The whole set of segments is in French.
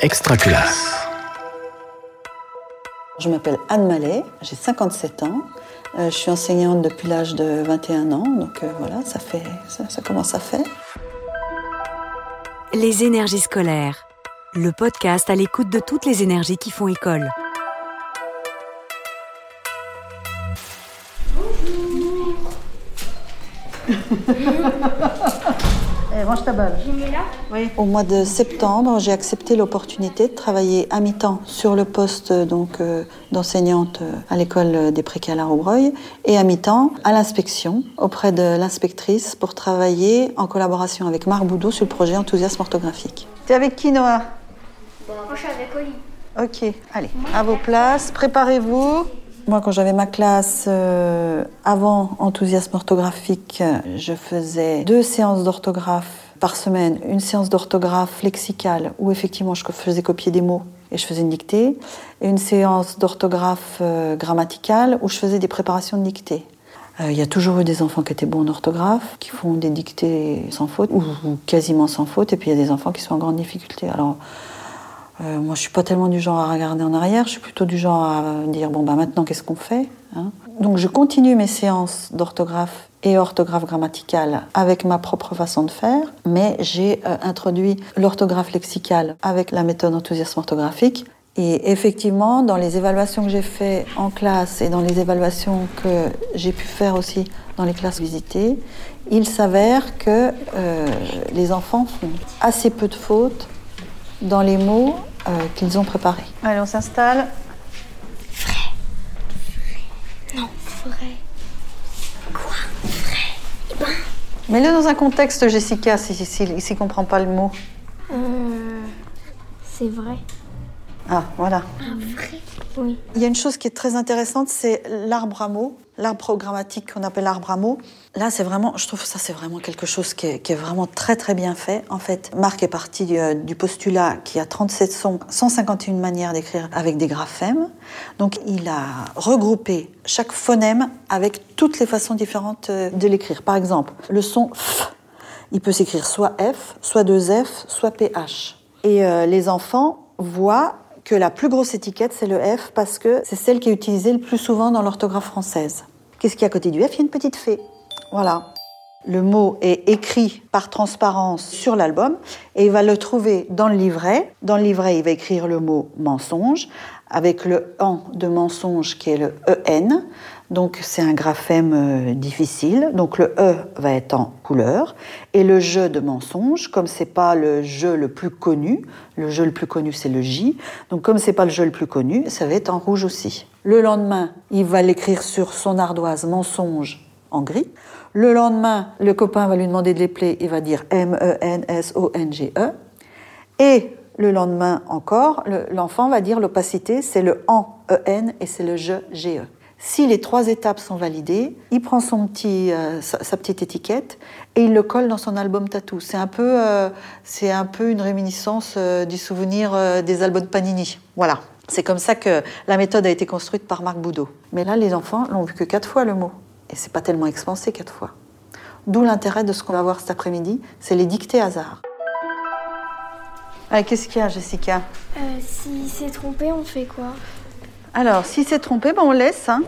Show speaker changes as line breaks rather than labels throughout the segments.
Extra classe.
Je m'appelle Anne Mallet, j'ai 57 ans. Euh, je suis enseignante depuis l'âge de 21 ans, donc euh, voilà, ça, fait, ça, ça commence à faire.
Les énergies scolaires. Le podcast à l'écoute de toutes les énergies qui font école.
mange ta balle. Oui. Au mois de septembre, j'ai accepté l'opportunité de travailler à mi-temps sur le poste donc euh, d'enseignante euh, à l'école des précaires à Roubreuil et à mi-temps à l'inspection auprès de l'inspectrice pour travailler en collaboration avec Marc Boudou sur le projet Enthousiasme orthographique. T'es avec qui Noah?
Moi, je suis avec Oli.
Ok, allez, à vos places, préparez-vous. Moi, quand j'avais ma classe euh, avant enthousiasme orthographique, je faisais deux séances d'orthographe par semaine. Une séance d'orthographe lexicale où effectivement je faisais copier des mots et je faisais une dictée. Et une séance d'orthographe euh, grammaticale où je faisais des préparations de dictée. Euh, Il y a toujours eu des enfants qui étaient bons en orthographe, qui font des dictées sans faute, ou, quasiment sans faute, et puis il y a des enfants qui sont en grande difficulté. Euh, moi, je suis pas tellement du genre à regarder en arrière, je suis plutôt du genre à dire bon bah maintenant qu'est-ce qu'on fait hein Donc je continue mes séances d'orthographe et orthographe grammaticale avec ma propre façon de faire, mais j'ai euh, introduit l'orthographe lexicale avec la méthode enthousiasme orthographique. Et effectivement, dans les évaluations que j'ai fait en classe et dans les évaluations que j'ai pu faire aussi dans les classes visitées, il s'avère que euh, les enfants font assez peu de fautes dans les mots euh, qu'ils ont préparés. Allez, on s'installe.
Vrai.
Mets-le dans un contexte, Jessica, s'il si, comprend pas le mot.
Euh, c'est vrai.
Ah, voilà.
Vrai.
Il y a une chose qui est très intéressante, c'est l'arbre à mots, l'arbre programmatique qu'on appelle l'arbre à mots. Là, c'est vraiment, je trouve ça, c'est vraiment quelque chose qui est, vraiment très très bien fait. En fait, Marc est parti du, du postulat qui a 37 sons, 151 manières d'écrire avec des graphèmes. Donc, il a regroupé chaque phonème avec toutes les façons différentes euh, de l'écrire. Par exemple, le son F, il peut s'écrire soit F, soit deux F, soit PH. Et euh, les enfants voient la plus grosse étiquette, c'est le F parce que c'est celle qui est utilisée le plus souvent dans l'orthographe française. Qu'est-ce qu'il y a à côté du F? Il y a une petite fée. Voilà. Le mot est écrit par transparence sur l'album et il va le trouver dans le livret. Dans le livret, il va écrire le mot mensonge avec le en de mensonge qui est le EN. Donc c'est un graphème euh, difficile. Donc le E va être en couleur et le je de mensonge, comme c'est pas le je le plus connu, le je le plus connu c'est le J. Donc comme c'est pas le je le plus connu, ça va être en rouge aussi. Le lendemain, il va l'écrire sur son ardoise mensonge en gris. Le lendemain, le copain va lui demander de l'épeler, il va dire M-E-N-S-O-N-G-E. Et le lendemain encore, le- l'enfant va dire l'opacité, c'est le en E-N et c'est le je G-E. Si les trois étapes sont validées, il prend son petit, euh, sa, petite étiquette et il le colle dans son album tatou. C'est un peu, euh, un peu une réminiscence euh, du souvenir des albums Panini. Voilà. C'est comme ça que la méthode a été construite par Marc Boudot. Mais là, les enfants l'ont vu que quatre fois le mot. Et c'est pas tellement expansé quatre fois. D'où l'intérêt de ce qu'on va voir cet après-midi, c'est les dictées hasard. Allez, qu'est-ce qu'il y a, Jessica?
Euh, si c'est trompé, on fait quoi?
Alors, si c'est trompé, ben on laisse. hein.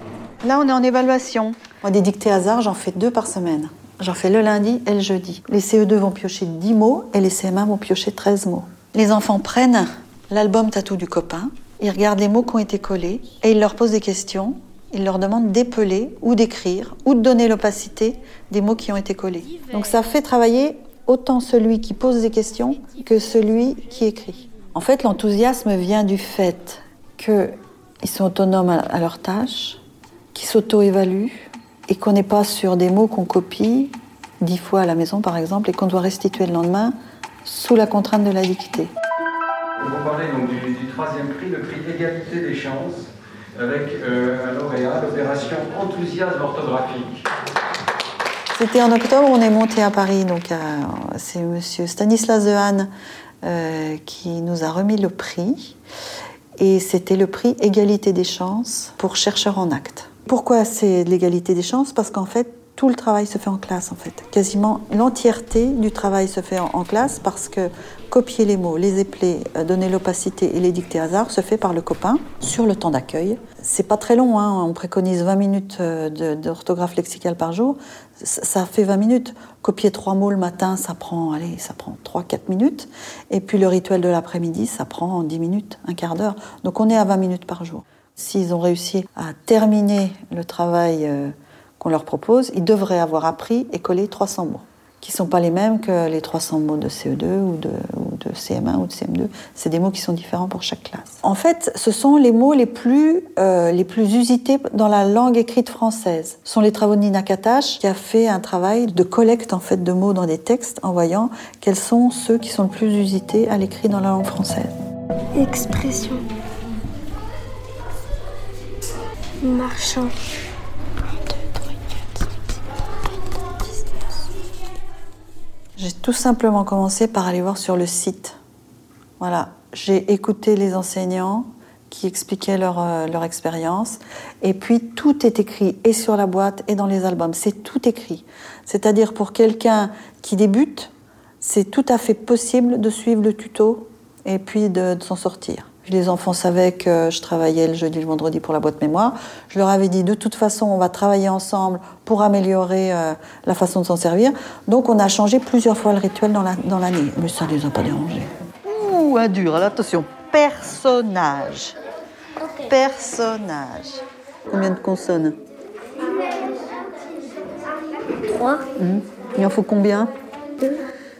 Là, on est en évaluation. Moi, des dictées hasard, j'en fais deux par semaine. J'en fais le lundi et le jeudi. Les CE2 vont piocher 10 mots et les CM1 vont piocher 13 mots. Les enfants prennent l'album tatou du copain, ils regardent les mots qui ont été collés et ils leur posent des questions. Ils leur demandent d'épeler ou d'écrire ou de donner l'opacité des mots qui ont été collés. Donc ça fait travailler autant celui qui pose des questions que celui qui écrit. En fait, l'enthousiasme vient du fait qu'ils sont autonomes à, à leur tâche, qu'ils s'auto-évaluent et qu'on n'est pas sur des mots qu'on copie dix fois à la maison, par exemple, et qu'on doit restituer le lendemain sous la contrainte de la dictée.
On va parler donc du, du troisième prix, le prix Égalité des chances, avec euh, un lauréat, l'opération Enthousiasme orthographique.
C'était en octobre, on est monté à Paris, donc à- c'est Monsieur Stanislas Dehaene euh, qui nous a remis le prix, et c'était le prix Égalité des chances pour chercheurs en actes. Pourquoi c'est l'égalité des chances? Parce qu'en fait, tout le travail se fait en classe en fait. Quasiment l'entièreté du travail se fait en, classe parce que copier les mots, les épeler, euh, donner l'opacité et les dicter hasard se fait par le copain sur le temps d'accueil. C'est pas très long, hein. on préconise 20 minutes euh, d'orthographe lexicale par jour. Ça ça fait 20 minutes. Copier trois mots le matin, ça prend, allez, ça prend 3-4 minutes. Et puis le rituel de l'après-midi, ça prend 10 minutes, un quart d'heure. Donc on est à 20 minutes par jour. S'ils ont réussi à terminer le travail euh, qu'on leur propose, ils devraient avoir appris et collé 300 mots, qui ne sont pas les mêmes que les 300 mots de CE2 ou de, ou de CM1 ou de CM2. C'est des mots qui sont différents pour chaque classe. En fait, ce sont les mots les plus, euh, les plus usités dans la langue écrite française. Ce sont les travaux de Nina Katash, qui a fait un travail de collecte en fait, de mots dans des textes en voyant quels sont ceux qui sont le plus usités à l'écrit dans la langue française.
Expression. Marchand.
J'ai tout simplement commencé par aller voir sur le site. Voilà, j'ai écouté les enseignants qui expliquaient leur, euh, leur expérience. Et puis tout est écrit, et sur la boîte, et dans les albums. C'est tout écrit. C'est-à-dire pour quelqu'un qui débute, c'est tout à fait possible de suivre le tuto et puis de, de s'en sortir. Les enfants savaient que je travaillais le jeudi et le vendredi pour la boîte mémoire. Je leur avais dit de toute façon, on va travailler ensemble pour améliorer euh, la façon de s'en servir. Donc on a changé plusieurs fois le rituel dans la- dans l'année. Mais ça ne les a pas dérangés. Ouh, un dur, alors attention. Personnage. Personnage. Combien de consonnes?
3.
Il en faut combien?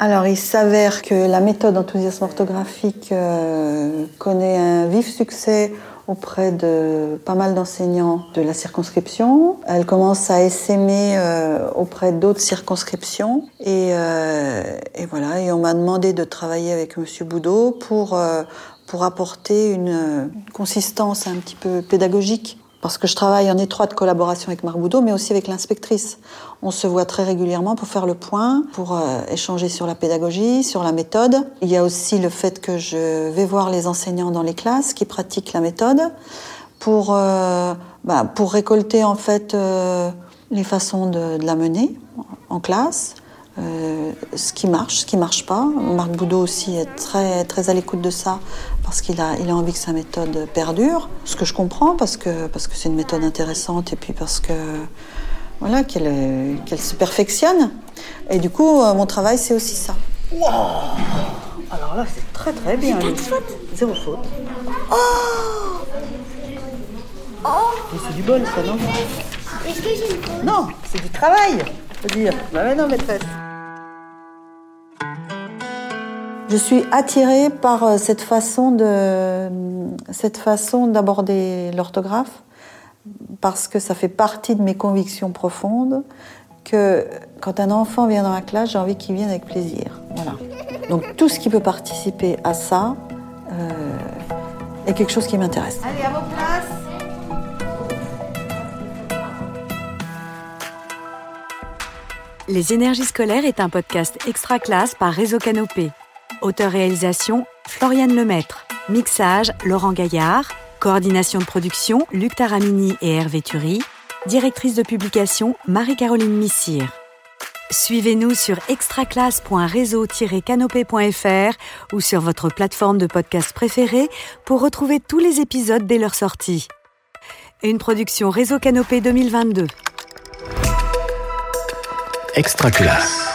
Alors, il s'avère que la méthode enthousiasme orthographique euh, connaît un vif succès auprès de pas mal d'enseignants de la circonscription. Elle commence à essaimer euh, auprès d'autres circonscriptions. Et, euh, et voilà, et on m'a demandé de travailler avec Monsieur Boudot pour, euh, pour apporter une euh, consistance un petit peu pédagogique parce que je travaille en étroite collaboration avec Marc Boudot, mais aussi avec l'inspectrice. On se voit très régulièrement pour faire le point, pour euh, échanger sur la pédagogie, sur la méthode. Il y a aussi le fait que je vais voir les enseignants dans les classes qui pratiquent la méthode pour, euh, bah, pour récolter en fait euh, les façons de, de la mener en classe. Euh, ce qui marche, ce qui marche pas. Marc Boudot aussi est très, très à l'écoute de ça parce qu'il a, il a envie que sa méthode perdure. Ce que je comprends parce que parce que c'est une méthode intéressante et puis parce que voilà qu'elle qu'elle se perfectionne. Et du coup, euh, mon travail c'est aussi ça. Wow Alors là, c'est très très bien. lui. Zéro faute. Oh Mais c'est du bol, ça, non?
Est-ce que j'ai une faute?
Non, c'est du travail, dire. Maîtresse. Je suis attirée par euh, cette façon de cette façon d'aborder l'orthographe parce que ça fait partie de mes convictions profondes que quand un enfant vient dans ma classe, j'ai envie qu'il vienne avec plaisir. Voilà. Donc tout ce qui peut participer à ça euh, est quelque chose qui m'intéresse. Allez, à vos
Les énergies scolaires est un podcast extra classe par Réseau Canopé. Auteur-réalisation Floriane Lemaître. Mixage Laurent Gaillard. Coordination de production Luc Taramini et Hervé Thury. Directrice de publication Marie-Caroline Missire. Suivez-nous sur extraclasse.réseau-canopé.fr ou sur votre plateforme de podcast préférée pour retrouver tous les épisodes dès leur sortie. Une production Réseau Canopé 2022.
Extra classe.